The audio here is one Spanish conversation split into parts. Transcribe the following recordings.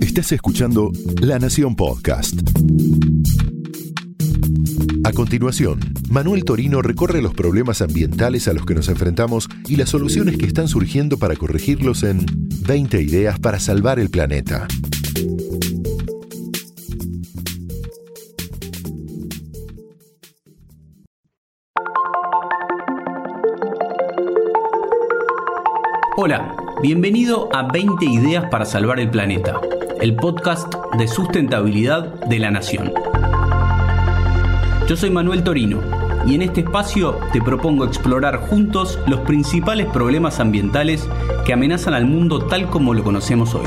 Estás escuchando La Nación Podcast. A continuación, Manuel Torino recorre los problemas ambientales a los que nos enfrentamos y las soluciones que están surgiendo para corregirlos en 20 ideas para salvar el planeta. Hola, bienvenido a 20 ideas para salvar el planeta, el podcast de sustentabilidad de la Nación. Yo soy Manuel Torino y en este espacio te propongo explorar juntos los principales problemas ambientales que amenazan al mundo tal como lo conocemos hoy.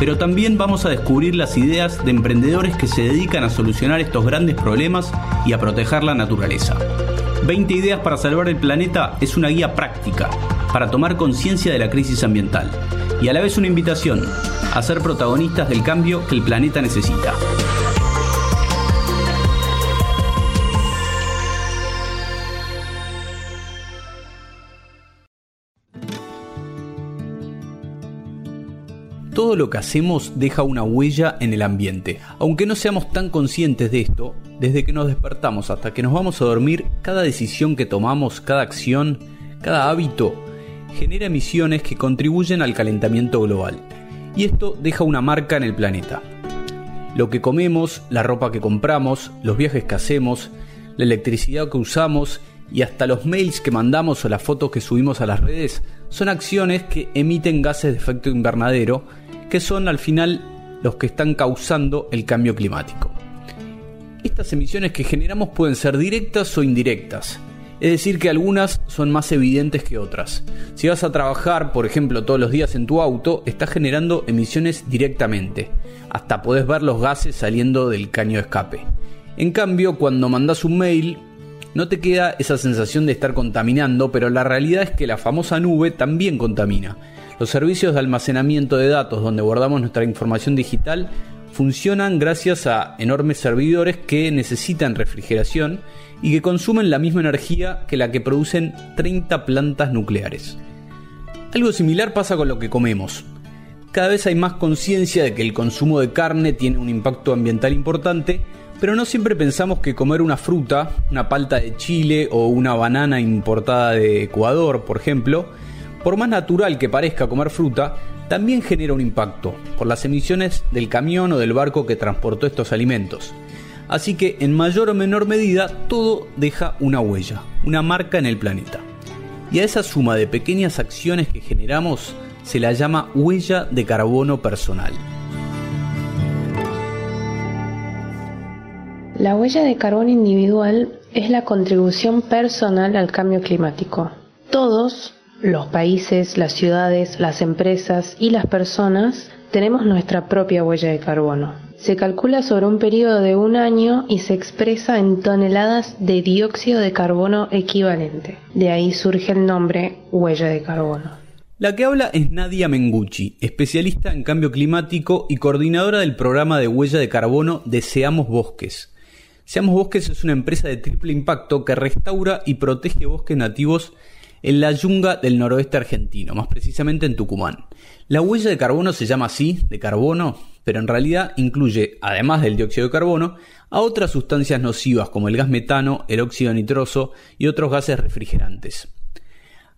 Pero también vamos a descubrir las ideas de emprendedores que se dedican a solucionar estos grandes problemas y a proteger la naturaleza. 20 ideas para salvar el planeta es una guía práctica para tomar conciencia de la crisis ambiental y a la vez una invitación a ser protagonistas del cambio que el planeta necesita. Todo lo que hacemos deja una huella en el ambiente. Aunque no seamos tan conscientes de esto, desde que nos despertamos hasta que nos vamos a dormir, cada decisión que tomamos, cada acción, cada hábito genera emisiones que contribuyen al calentamiento global. Y esto deja una marca en el planeta. Lo que comemos, la ropa que compramos, los viajes que hacemos, la electricidad que usamos y hasta los mails que mandamos o las fotos que subimos a las redes son acciones que emiten gases de efecto invernadero que son al final los que están causando el cambio climático. Estas emisiones que generamos pueden ser directas o indirectas, es decir, que algunas son más evidentes que otras. Si vas a trabajar, por ejemplo, todos los días en tu auto, estás generando emisiones directamente. Hasta podés ver los gases saliendo del caño de escape. En cambio, cuando mandas un mail, no te queda esa sensación de estar contaminando, pero la realidad es que la famosa nube también contamina. Los servicios de almacenamiento de datos donde guardamos nuestra información digital funcionan gracias a enormes servidores que necesitan refrigeración y que consumen la misma energía que la que producen 30 plantas nucleares. Algo similar pasa con lo que comemos. Cada vez hay más conciencia de que el consumo de carne tiene un impacto ambiental importante, pero no siempre pensamos que comer una fruta, una palta de Chile o una banana importada de Ecuador, por ejemplo, por más natural que parezca comer fruta, también genera un impacto por las emisiones del camión o del barco que transportó estos alimentos. Así que en mayor o menor medida todo deja una huella, una marca en el planeta. Y a esa suma de pequeñas acciones que generamos se la llama huella de carbono personal. La huella de carbono individual es la contribución personal al cambio climático. Todos, los países, las ciudades, las empresas y las personas, tenemos nuestra propia huella de carbono. Se calcula sobre un periodo de un año y se expresa en toneladas de dióxido de carbono equivalente. De ahí surge el nombre huella de carbono. La que habla es Nadia Mengucci, especialista en cambio climático y coordinadora del programa de huella de carbono de Seamos Bosques. Seamos Bosques es una empresa de triple impacto que restaura y protege bosques nativos en la yunga del noroeste argentino, más precisamente en Tucumán. La huella de carbono se llama así, de carbono, pero en realidad incluye, además del dióxido de carbono, a otras sustancias nocivas como el gas metano, el óxido nitroso y otros gases refrigerantes.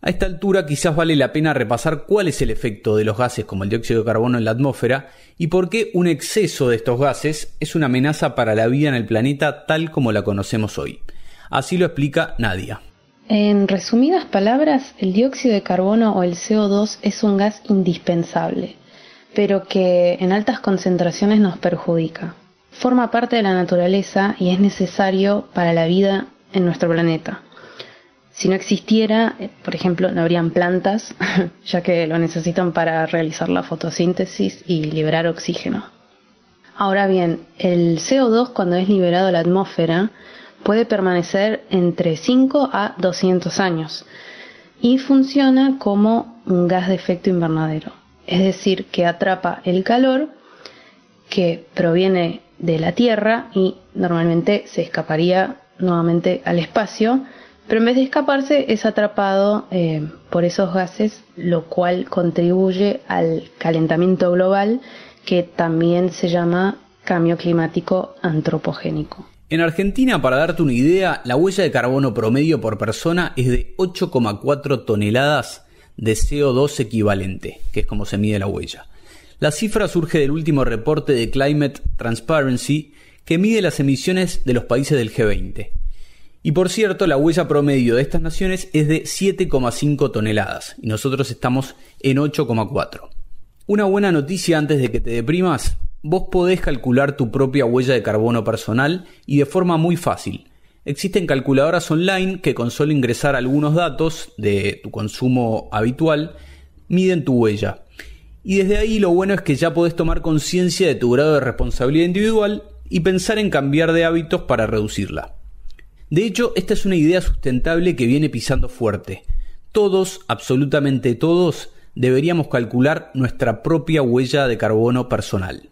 A esta altura quizás vale la pena repasar cuál es el efecto de los gases como el dióxido de carbono en la atmósfera y por qué un exceso de estos gases es una amenaza para la vida en el planeta tal como la conocemos hoy. Así lo explica Nadia. En resumidas palabras, el dióxido de carbono o el CO2 es un gas indispensable, pero que en altas concentraciones nos perjudica. Forma parte de la naturaleza y es necesario para la vida en nuestro planeta. Si no existiera, eh, por ejemplo, no habrían plantas, ya que lo necesitan para realizar la fotosíntesis y liberar oxígeno. Ahora bien, el CO2 cuando es liberado a la atmósfera puede permanecer entre 5 a 200 años y funciona como un gas de efecto invernadero, es decir, que atrapa el calor que proviene de la Tierra y normalmente se escaparía nuevamente al espacio, pero en vez de escaparse es atrapado eh, por esos gases, lo cual contribuye al calentamiento global que también se llama cambio climático antropogénico. En Argentina, para darte una idea, la huella de carbono promedio por persona es de 8,4 toneladas de CO2 equivalente, que es como se mide la huella. La cifra surge del último reporte de Climate Transparency que mide las emisiones de los países del G20. Y por cierto, la huella promedio de estas naciones es de 7,5 toneladas y nosotros estamos en 8,4. Una buena noticia antes de que te deprimas, vos podés calcular tu propia huella de carbono personal y de forma muy fácil. Existen calculadoras online que con solo ingresar algunos datos de tu consumo habitual miden tu huella. Y desde ahí lo bueno es que ya podés tomar conciencia de tu grado de responsabilidad individual y pensar en cambiar de hábitos para reducirla. De hecho, esta es una idea sustentable que viene pisando fuerte. Todos, absolutamente todos, deberíamos calcular nuestra propia huella de carbono personal.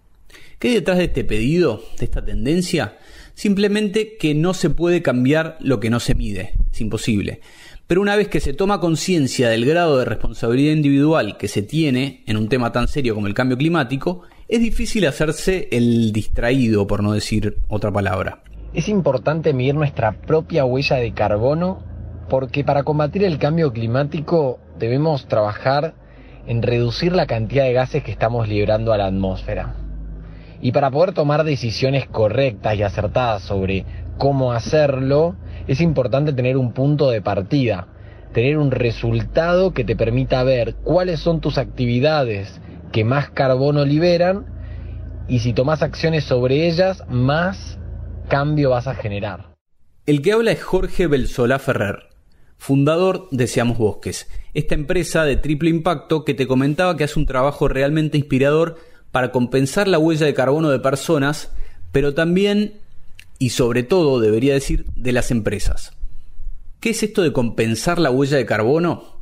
¿Qué hay detrás de este pedido, de esta tendencia? Simplemente que no se puede cambiar lo que no se mide, es imposible. Pero una vez que se toma conciencia del grado de responsabilidad individual que se tiene en un tema tan serio como el cambio climático, es difícil hacerse el distraído, por no decir otra palabra. Es importante medir nuestra propia huella de carbono porque para combatir el cambio climático debemos trabajar en reducir la cantidad de gases que estamos liberando a la atmósfera. Y para poder tomar decisiones correctas y acertadas sobre cómo hacerlo, es importante tener un punto de partida, tener un resultado que te permita ver cuáles son tus actividades que más carbono liberan y si tomas acciones sobre ellas, más cambio vas a generar. El que habla es Jorge Belsolá Ferrer, fundador de Seamos Bosques, esta empresa de triple impacto que te comentaba que hace un trabajo realmente inspirador para compensar la huella de carbono de personas, pero también y sobre todo, debería decir, de las empresas. ¿Qué es esto de compensar la huella de carbono?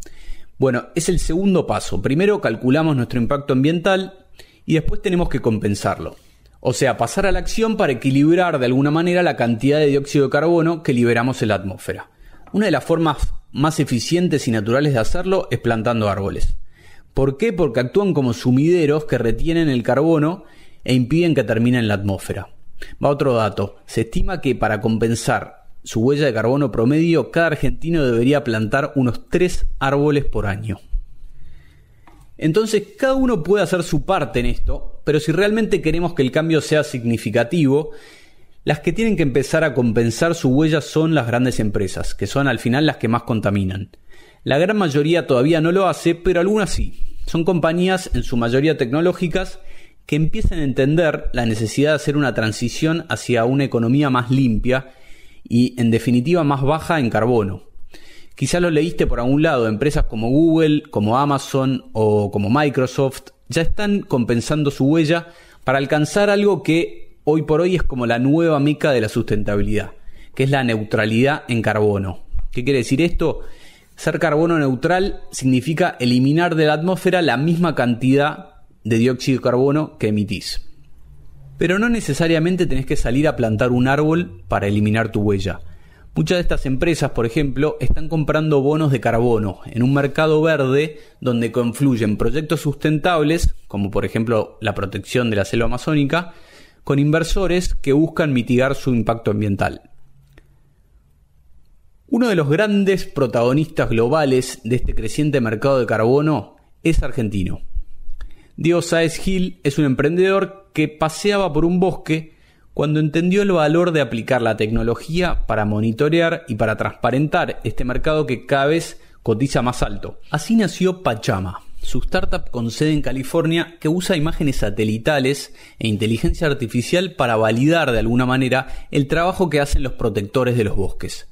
Bueno, es el segundo paso. Primero calculamos nuestro impacto ambiental y después tenemos que compensarlo. O sea, pasar a la acción para equilibrar de alguna manera la cantidad de dióxido de carbono que liberamos en la atmósfera. Una de las formas más eficientes y naturales de hacerlo es plantando árboles. ¿Por qué? Porque actúan como sumideros que retienen el carbono e impiden que termine en la atmósfera. Va otro dato. Se estima que para compensar su huella de carbono promedio, cada argentino debería plantar unos 3 árboles por año. Entonces, cada uno puede hacer su parte en esto, pero si realmente queremos que el cambio sea significativo, las que tienen que empezar a compensar su huella son las grandes empresas, que son al final las que más contaminan. La gran mayoría todavía no lo hace, pero algunas sí. Son compañías, en su mayoría tecnológicas, que empiezan a entender la necesidad de hacer una transición hacia una economía más limpia y en definitiva más baja en carbono. Quizás lo leíste por algún lado, empresas como Google, como Amazon o como Microsoft ya están compensando su huella para alcanzar algo que hoy por hoy es como la nueva mica de la sustentabilidad, que es la neutralidad en carbono. ¿Qué quiere decir esto? Ser carbono neutral significa eliminar de la atmósfera la misma cantidad de dióxido de carbono que emitís. Pero no necesariamente tenés que salir a plantar un árbol para eliminar tu huella. Muchas de estas empresas, por ejemplo, están comprando bonos de carbono en un mercado verde donde confluyen proyectos sustentables, como por ejemplo la protección de la selva amazónica, con inversores que buscan mitigar su impacto ambiental. Uno de los grandes protagonistas globales de este creciente mercado de carbono es argentino. Diego Saez Gil es un emprendedor que paseaba por un bosque cuando entendió el valor de aplicar la tecnología para monitorear y para transparentar este mercado que cada vez cotiza más alto. Así nació Pachama, su startup con sede en California que usa imágenes satelitales e inteligencia artificial para validar de alguna manera el trabajo que hacen los protectores de los bosques.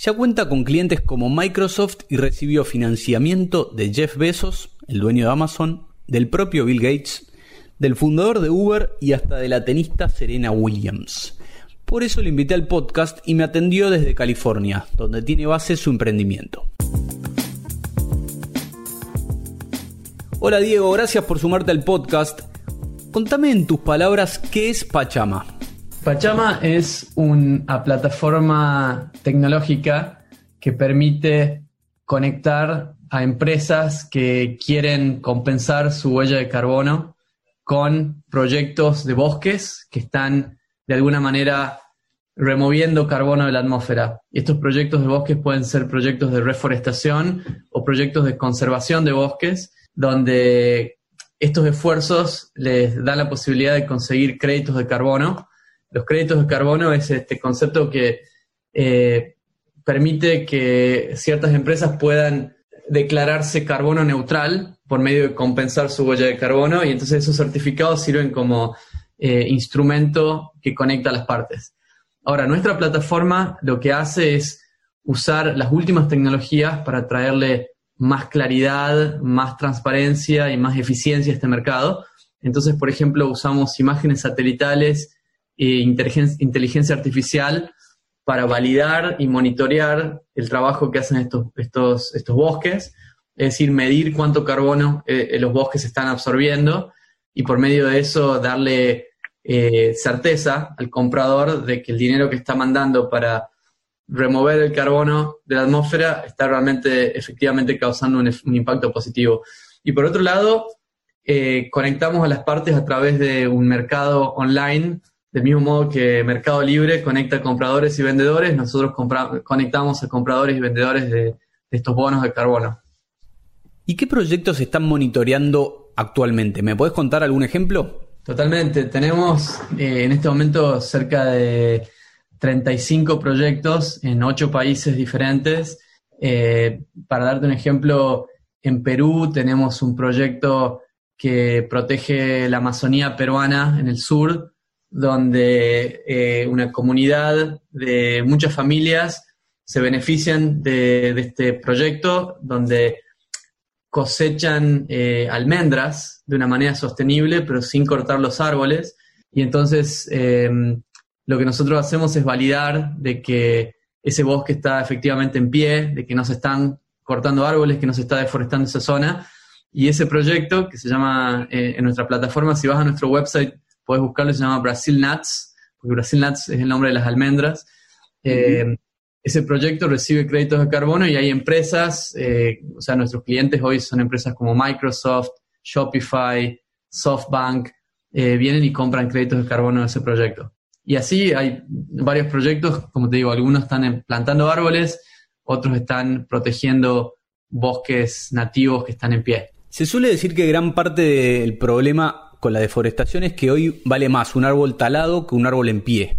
Ya cuenta con clientes como Microsoft y recibió financiamiento de Jeff Bezos, el dueño de Amazon, del propio Bill Gates, del fundador de Uber y hasta de la tenista Serena Williams. Por eso le invité al podcast y me atendió desde California, donde tiene base su emprendimiento. Hola Diego, gracias por sumarte al podcast. Contame en tus palabras qué es Pachama. Pachama es una plataforma tecnológica que permite conectar a empresas que quieren compensar su huella de carbono con proyectos de bosques que están de alguna manera removiendo carbono de la atmósfera. Y estos proyectos de bosques pueden ser proyectos de reforestación o proyectos de conservación de bosques, donde estos esfuerzos les dan la posibilidad de conseguir créditos de carbono. Los créditos de carbono es este concepto que eh, permite que ciertas empresas puedan declararse carbono neutral por medio de compensar su huella de carbono y entonces esos certificados sirven como eh, instrumento que conecta las partes. Ahora, nuestra plataforma lo que hace es usar las últimas tecnologías para traerle más claridad, más transparencia y más eficiencia a este mercado. Entonces, por ejemplo, usamos imágenes satelitales inteligencia artificial para validar y monitorear el trabajo que hacen estos, estos, estos bosques, es decir, medir cuánto carbono eh, eh, los bosques están absorbiendo y por medio de eso darle eh, certeza al comprador de que el dinero que está mandando para remover el carbono de la atmósfera está realmente, efectivamente, causando un, impacto positivo. Y por otro lado, conectamos a las partes a través de un mercado online del mismo modo que Mercado Libre conecta compradores y vendedores, nosotros conectamos a compradores y vendedores de, estos bonos de carbono. ¿Y qué proyectos están monitoreando actualmente? ¿Me puedes contar algún ejemplo? Totalmente. Tenemos eh, en este momento cerca de 35 proyectos en 8 países diferentes. Eh, para darte un ejemplo, en Perú tenemos un proyecto que protege la Amazonía peruana en el sur, donde eh, una comunidad de muchas familias se benefician de, este proyecto, donde cosechan eh, almendras de una manera sostenible, pero sin cortar los árboles. Y entonces em, lo que nosotros hacemos es validar de que ese bosque está efectivamente en pie, de que no se están cortando árboles, que no se está deforestando esa zona. Y ese proyecto, que se llama eh, en nuestra plataforma, si vas a nuestro website puedes buscarlo, se llama Brasil Nuts, porque Brasil Nuts es el nombre de las almendras. Eh, ese proyecto recibe créditos de carbono y hay empresas, eh, o sea, nuestros clientes hoy son empresas como Microsoft, Shopify, SoftBank, eh, vienen y compran créditos de carbono de ese proyecto. Y así hay varios proyectos, como te digo, algunos están plantando árboles, otros están protegiendo bosques nativos que están en pie. Se suele decir que gran parte del problema con la deforestación es que hoy vale más un árbol talado que un árbol en pie.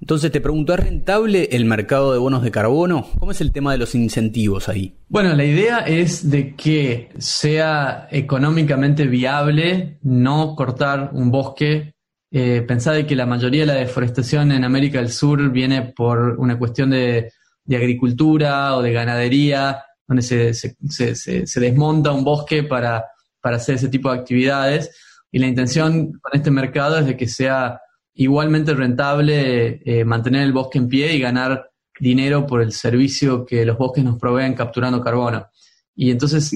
Entonces te pregunto, ¿es rentable el mercado de bonos de carbono? ¿Cómo es el tema de los incentivos ahí? Bueno, la idea es de que sea económicamente viable no cortar un bosque. Eh, que la mayoría de la deforestación en América del Sur viene por una cuestión de, agricultura o de ganadería, donde se, desmonta un bosque para, para hacer ese tipo de actividades y la intención con este mercado es de que sea igualmente rentable eh, mantener el bosque en pie y ganar dinero por el servicio que los bosques nos proveen capturando carbono. Y entonces,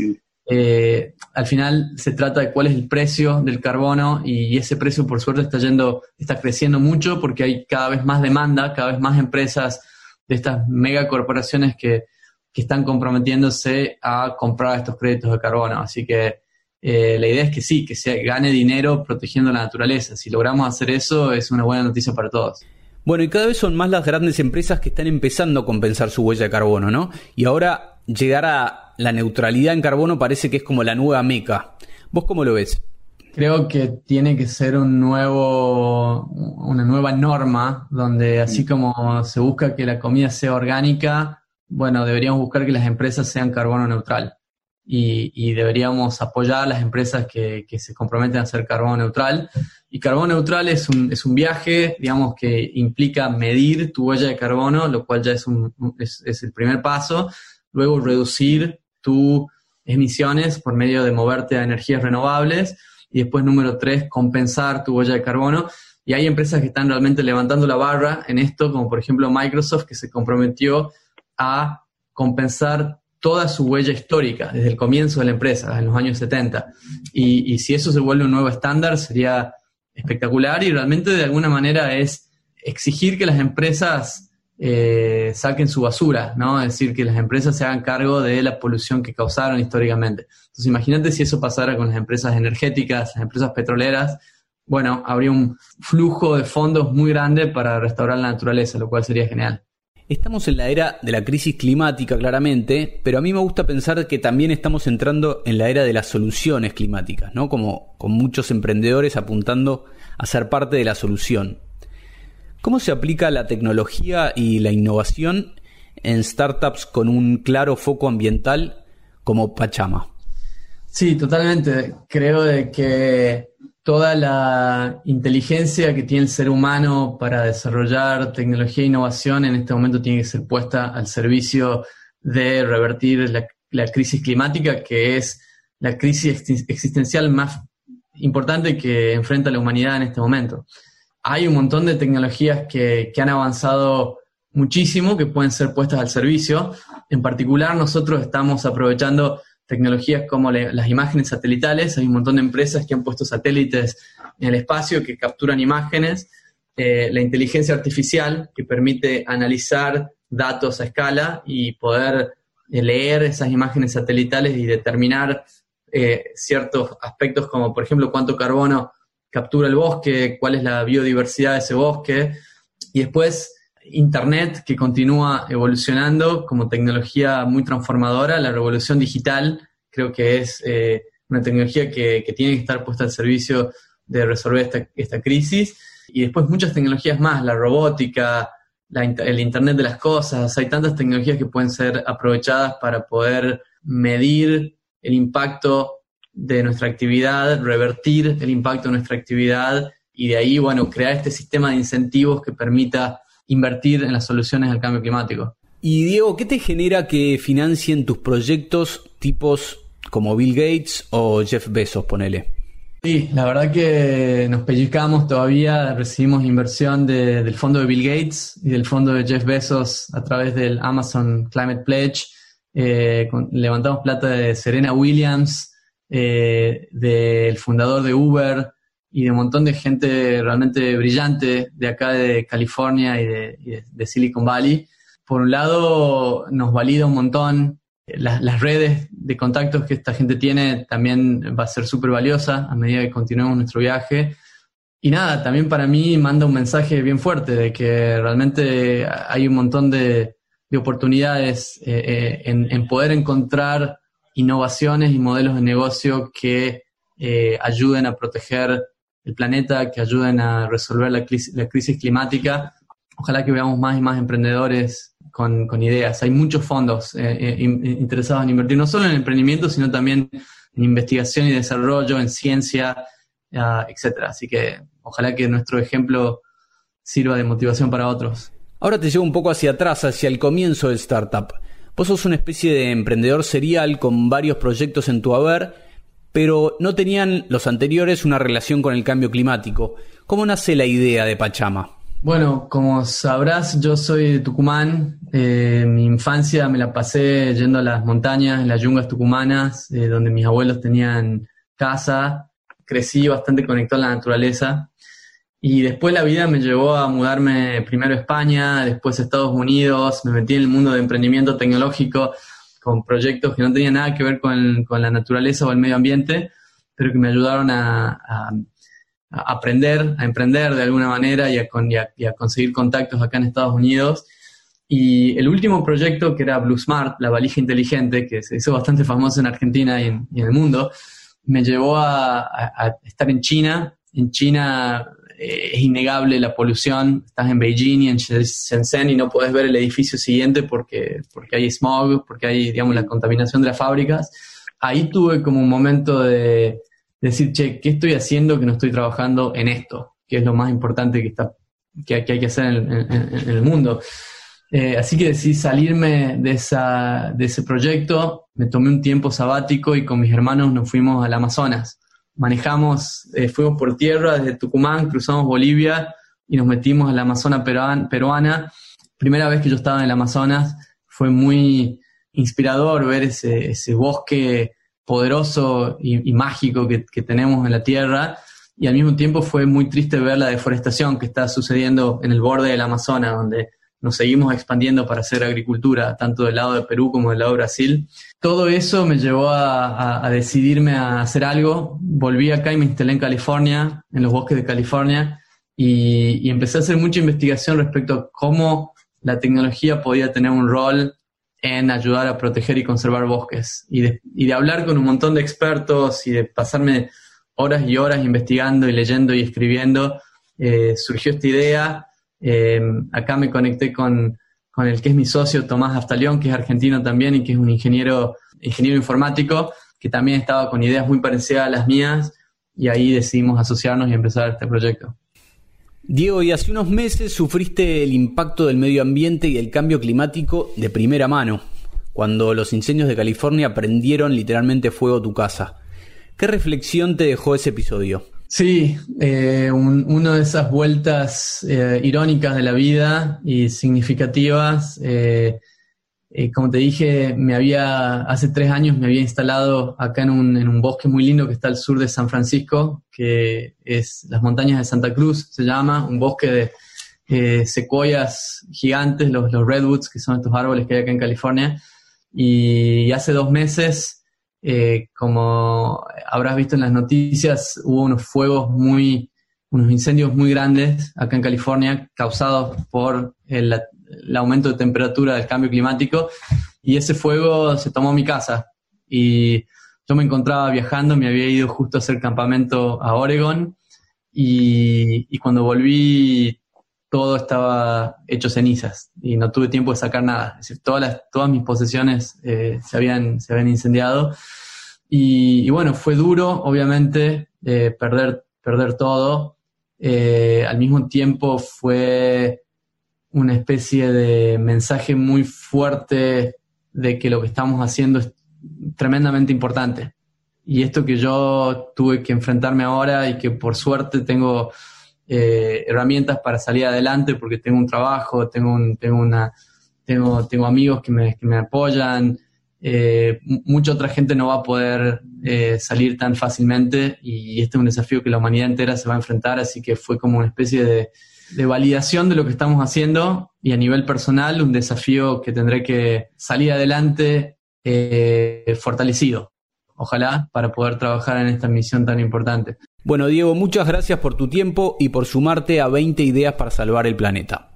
eh, al final se trata de cuál es el precio del carbono y ese precio, por suerte, está yendo, está creciendo mucho porque hay cada vez más demanda, cada vez más empresas de estas megacorporaciones que, que están comprometiéndose a comprar estos créditos de carbono. Así que eh, la idea es que sí, que se gane dinero protegiendo la naturaleza. Si logramos hacer eso, es una buena noticia para todos. Bueno, y cada vez son más las grandes empresas que están empezando a compensar su huella de carbono, ¿no? Y ahora llegar a la neutralidad en carbono parece que es como la nueva meca. ¿Vos cómo lo ves? Creo que tiene que ser un nuevo, una nueva norma donde así como se busca que la comida sea orgánica, bueno, deberíamos buscar que las empresas sean carbono neutral y, deberíamos apoyar a las empresas que, se comprometen a ser carbono neutral. Y carbono neutral es un, es un viaje, digamos, que implica medir tu huella de carbono, lo cual ya es, un, es, el primer paso. Luego reducir tus emisiones por medio de moverte a energías renovables. Y después, número tres, compensar tu huella de carbono. Y hay empresas que están realmente levantando la barra en esto, como por ejemplo Microsoft, que se comprometió a compensar toda su huella histórica desde el comienzo de la empresa, en los años 70. Y, si eso se vuelve un nuevo estándar, sería espectacular y realmente de alguna manera es exigir que las empresas eh, saquen su basura, ¿no? Es decir, que las empresas se hagan cargo de la polución que causaron históricamente. Entonces, imagínate si eso pasara con las empresas energéticas, las empresas petroleras, bueno, habría un flujo de fondos muy grande para restaurar la naturaleza, lo cual sería genial. Estamos en la era de la crisis climática, claramente, pero a mí me gusta pensar que también estamos entrando en la era de las soluciones climáticas, ¿no? Como con muchos emprendedores apuntando a ser parte de la solución. ¿Cómo se aplica la tecnología y la innovación en startups con un claro foco ambiental como Pachama? Sí, totalmente. Creo que toda la inteligencia que tiene el ser humano para desarrollar tecnología e innovación en este momento tiene que ser puesta al servicio de revertir la, crisis climática, que es la crisis existencial más importante que enfrenta la humanidad en este momento hay un montón de tecnologías que, han avanzado muchísimo, que pueden ser puestas al servicio. En particular, nosotros estamos aprovechando tecnologías como las imágenes satelitales. Hay un montón de empresas que han puesto satélites en el espacio que capturan imágenes. Eh, la inteligencia artificial, que permite analizar datos a escala y poder eh, leer esas imágenes satelitales y determinar eh, ciertos aspectos como, por ejemplo, cuánto carbono captura el bosque, cuál es la biodiversidad de ese bosque. Y después Internet, que continúa evolucionando como tecnología muy transformadora. La revolución digital creo que es eh, una tecnología que, tiene que estar puesta al servicio de resolver esta, crisis. Y después muchas tecnologías más, la robótica, el Internet de las cosas. Hay tantas tecnologías que pueden ser aprovechadas para poder medir el impacto de nuestra actividad, revertir el impacto de nuestra actividad y de ahí, bueno, crear este sistema de incentivos que permita invertir en las soluciones al cambio climático. Y Diego, ¿qué te genera que financien tus proyectos tipos como Bill Gates o Jeff Bezos, ponele? Sí, la verdad que nos pellizcamos todavía, recibimos inversión del fondo de Bill Gates y del fondo de Jeff Bezos a través del Amazon Climate Pledge. Eh, levantamos plata de Serena Williams, eh, del fundador de Uber y de un montón de gente realmente brillante de acá de California y de, Silicon Valley. Por un lado, nos valida un montón. Las, las redes de contactos que esta gente tiene también va a ser súper valiosa a medida que continuemos nuestro viaje. Y nada, también para mí manda un mensaje bien fuerte de que realmente hay un montón de, de oportunidades eh, eh, en, poder encontrar innovaciones y modelos de negocio que eh, ayuden a proteger el planeta, que ayuden a resolver la crisis, climática. Ojalá que veamos más y más emprendedores con, ideas. Hay muchos fondos eh, eh, interesados en invertir, no solo en emprendimiento, sino también en investigación y desarrollo, en ciencia, uh, etcétera. Así que ojalá que nuestro ejemplo sirva de motivación para otros. Ahora te llevo un poco hacia atrás, hacia el comienzo del startup. Vos sos una especie de emprendedor serial con varios proyectos en tu haber, pero no tenían los anteriores una relación con el cambio climático. ¿Cómo nace la idea de Pachama? Bueno, como sabrás, yo soy de Tucumán. Eh, mi infancia me la pasé yendo a las montañas, en las yungas tucumanas, eh, donde mis abuelos tenían casa. Crecí bastante conectado a la naturaleza. Y después la vida me llevó a mudarme primero a España, después a Estados Unidos, me metí en el mundo de emprendimiento tecnológico con proyectos que no tenían nada que ver con, la naturaleza o el medio ambiente, pero que me ayudaron a, aprender, a emprender de alguna manera y a, conseguir contactos acá en Estados Unidos. Y el último proyecto, que era Blue Smart, la valija inteligente, que se hizo bastante famoso en Argentina y en, y en el mundo, me llevó a, estar en China. En China eh, es innegable la polución. Estás en Beijing y en Shenzhen y no puedes ver el edificio siguiente porque, porque hay smog, porque hay, digamos, la contaminación de las fábricas. Ahí tuve como un momento de, decir, che, ¿qué estoy haciendo que no estoy trabajando en esto? Que es lo más importante que, está, que, hay que hacer en, el mundo. Eh, así que decidí salirme de, ese proyecto, me tomé un tiempo sabático y con mis hermanos nos fuimos al Amazonas manejamos, eh, fuimos por tierra desde Tucumán, cruzamos Bolivia y nos metimos en la Amazona peruana. Primera vez que yo estaba en el Amazonas, fue muy inspirador ver ese, bosque poderoso y, mágico que, tenemos en la tierra y al mismo tiempo fue muy triste ver la deforestación que está sucediendo en el borde del Amazonas, donde nos seguimos expandiendo para hacer agricultura, tanto del lado de Perú como del lado de Brasil. Todo eso me llevó a, decidirme a hacer algo. Volví acá y me instalé en California, en los bosques de California, y, empecé a hacer mucha investigación respecto a cómo la tecnología podía tener un rol en ayudar a proteger y conservar bosques. Y de, hablar con un montón de expertos y de pasarme horas y horas investigando y leyendo y escribiendo, eh, surgió esta idea eh, acá me conecté con, el que es mi socio, Tomás Aftalión, que es argentino también y que es un ingeniero, ingeniero informático, que también estaba con ideas muy parecidas a las mías, y ahí decidimos asociarnos y empezar este proyecto. Diego, y hace unos meses sufriste el impacto del medio ambiente y el cambio climático de primera mano, cuando los incendios de California prendieron literalmente fuego tu casa. ¿Qué reflexión te dejó ese episodio? Sí, eh, una de esas vueltas eh, irónicas de la vida y significativas. Eh, como te dije, me había, hace tres años me había instalado acá en un, en un, bosque muy lindo que está al sur de San Francisco, que es las montañas de Santa Cruz, se llama, un bosque de secuoyas gigantes, los, los redwoods, que son estos árboles que hay acá en California. Y hace dos meses eh, como habrás visto en las noticias, hubo unos fuegos muy, unos incendios muy grandes acá en California causados por el, aumento de temperatura del cambio climático. Y ese fuego se tomó mi casa. Y yo me encontraba viajando, me había ido justo a hacer campamento a Oregon. Y, cuando volví todo estaba hecho cenizas y no tuve tiempo de sacar nada. Es decir, todas, todas mis posesiones eh, se, habían, se habían incendiado. Y, bueno, fue duro, obviamente, eh, perder, perder todo. Eh, al mismo tiempo fue una especie de mensaje muy fuerte de que lo que estamos haciendo es tremendamente importante. Y esto que yo tuve que enfrentarme ahora y que por suerte tengo eh, herramientas para salir adelante porque tengo un trabajo, tengo, un, tengo, una, tengo, amigos que me, que me apoyan, eh, mucha otra gente no va a poder eh, salir tan fácilmente y este es un desafío que la humanidad entera se va a enfrentar, así que fue como una especie de, validación de lo que estamos haciendo y a nivel personal un desafío que tendré que salir adelante fortalecido, ojalá, para poder trabajar en esta misión tan importante. Bueno, Diego, muchas gracias por tu tiempo y por sumarte a 20 ideas para salvar el planeta.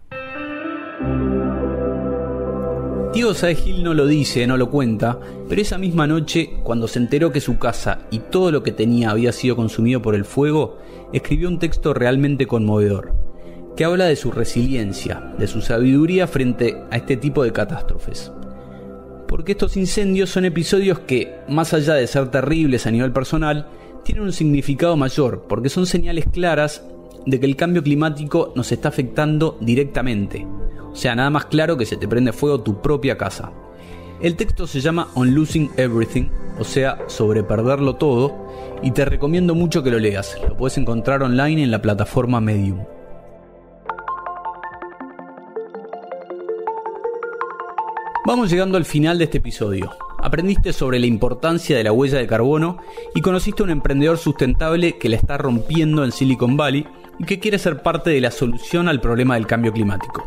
Diego Saez Gil no lo dice, no lo cuenta, pero esa misma noche, cuando se enteró que su casa y todo lo que tenía había sido consumido por el fuego, escribió un texto realmente conmovedor, que habla de su resiliencia, de su sabiduría frente a este tipo de catástrofes. Porque estos incendios son episodios que, más allá de ser terribles a nivel personal, tienen un significado mayor porque son señales claras de que el cambio climático nos está afectando directamente. O sea, nada más claro que se te prende fuego tu propia casa. El texto se llama On Losing Everything, o sea, sobre perderlo todo, y te recomiendo mucho que lo leas. Lo puedes encontrar online en la plataforma Medium. Vamos llegando al final de este episodio aprendiste sobre la importancia de la huella de carbono y conociste a un emprendedor sustentable que la está rompiendo en Silicon Valley y que quiere ser parte de la solución al problema del cambio climático.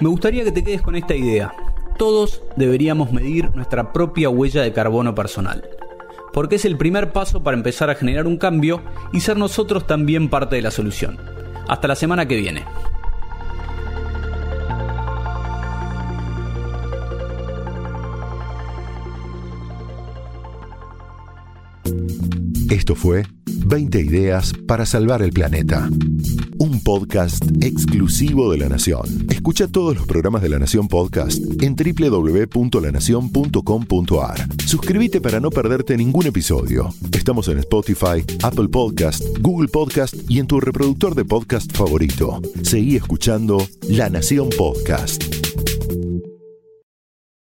Me gustaría que te quedes con esta idea. Todos deberíamos medir nuestra propia huella de carbono personal, porque es el primer paso para empezar a generar un cambio y ser nosotros también parte de la solución. Hasta la semana que viene. Esto fue 20 ideas para salvar el planeta. Un podcast exclusivo de La Nación. Escucha todos los programas de La Nación Podcast en www.lanacion.com.ar. Suscríbete para no perderte ningún episodio. Estamos en Spotify, Apple Podcast, Google Podcast y en tu reproductor de podcast favorito. Seguí escuchando La Nación Podcast.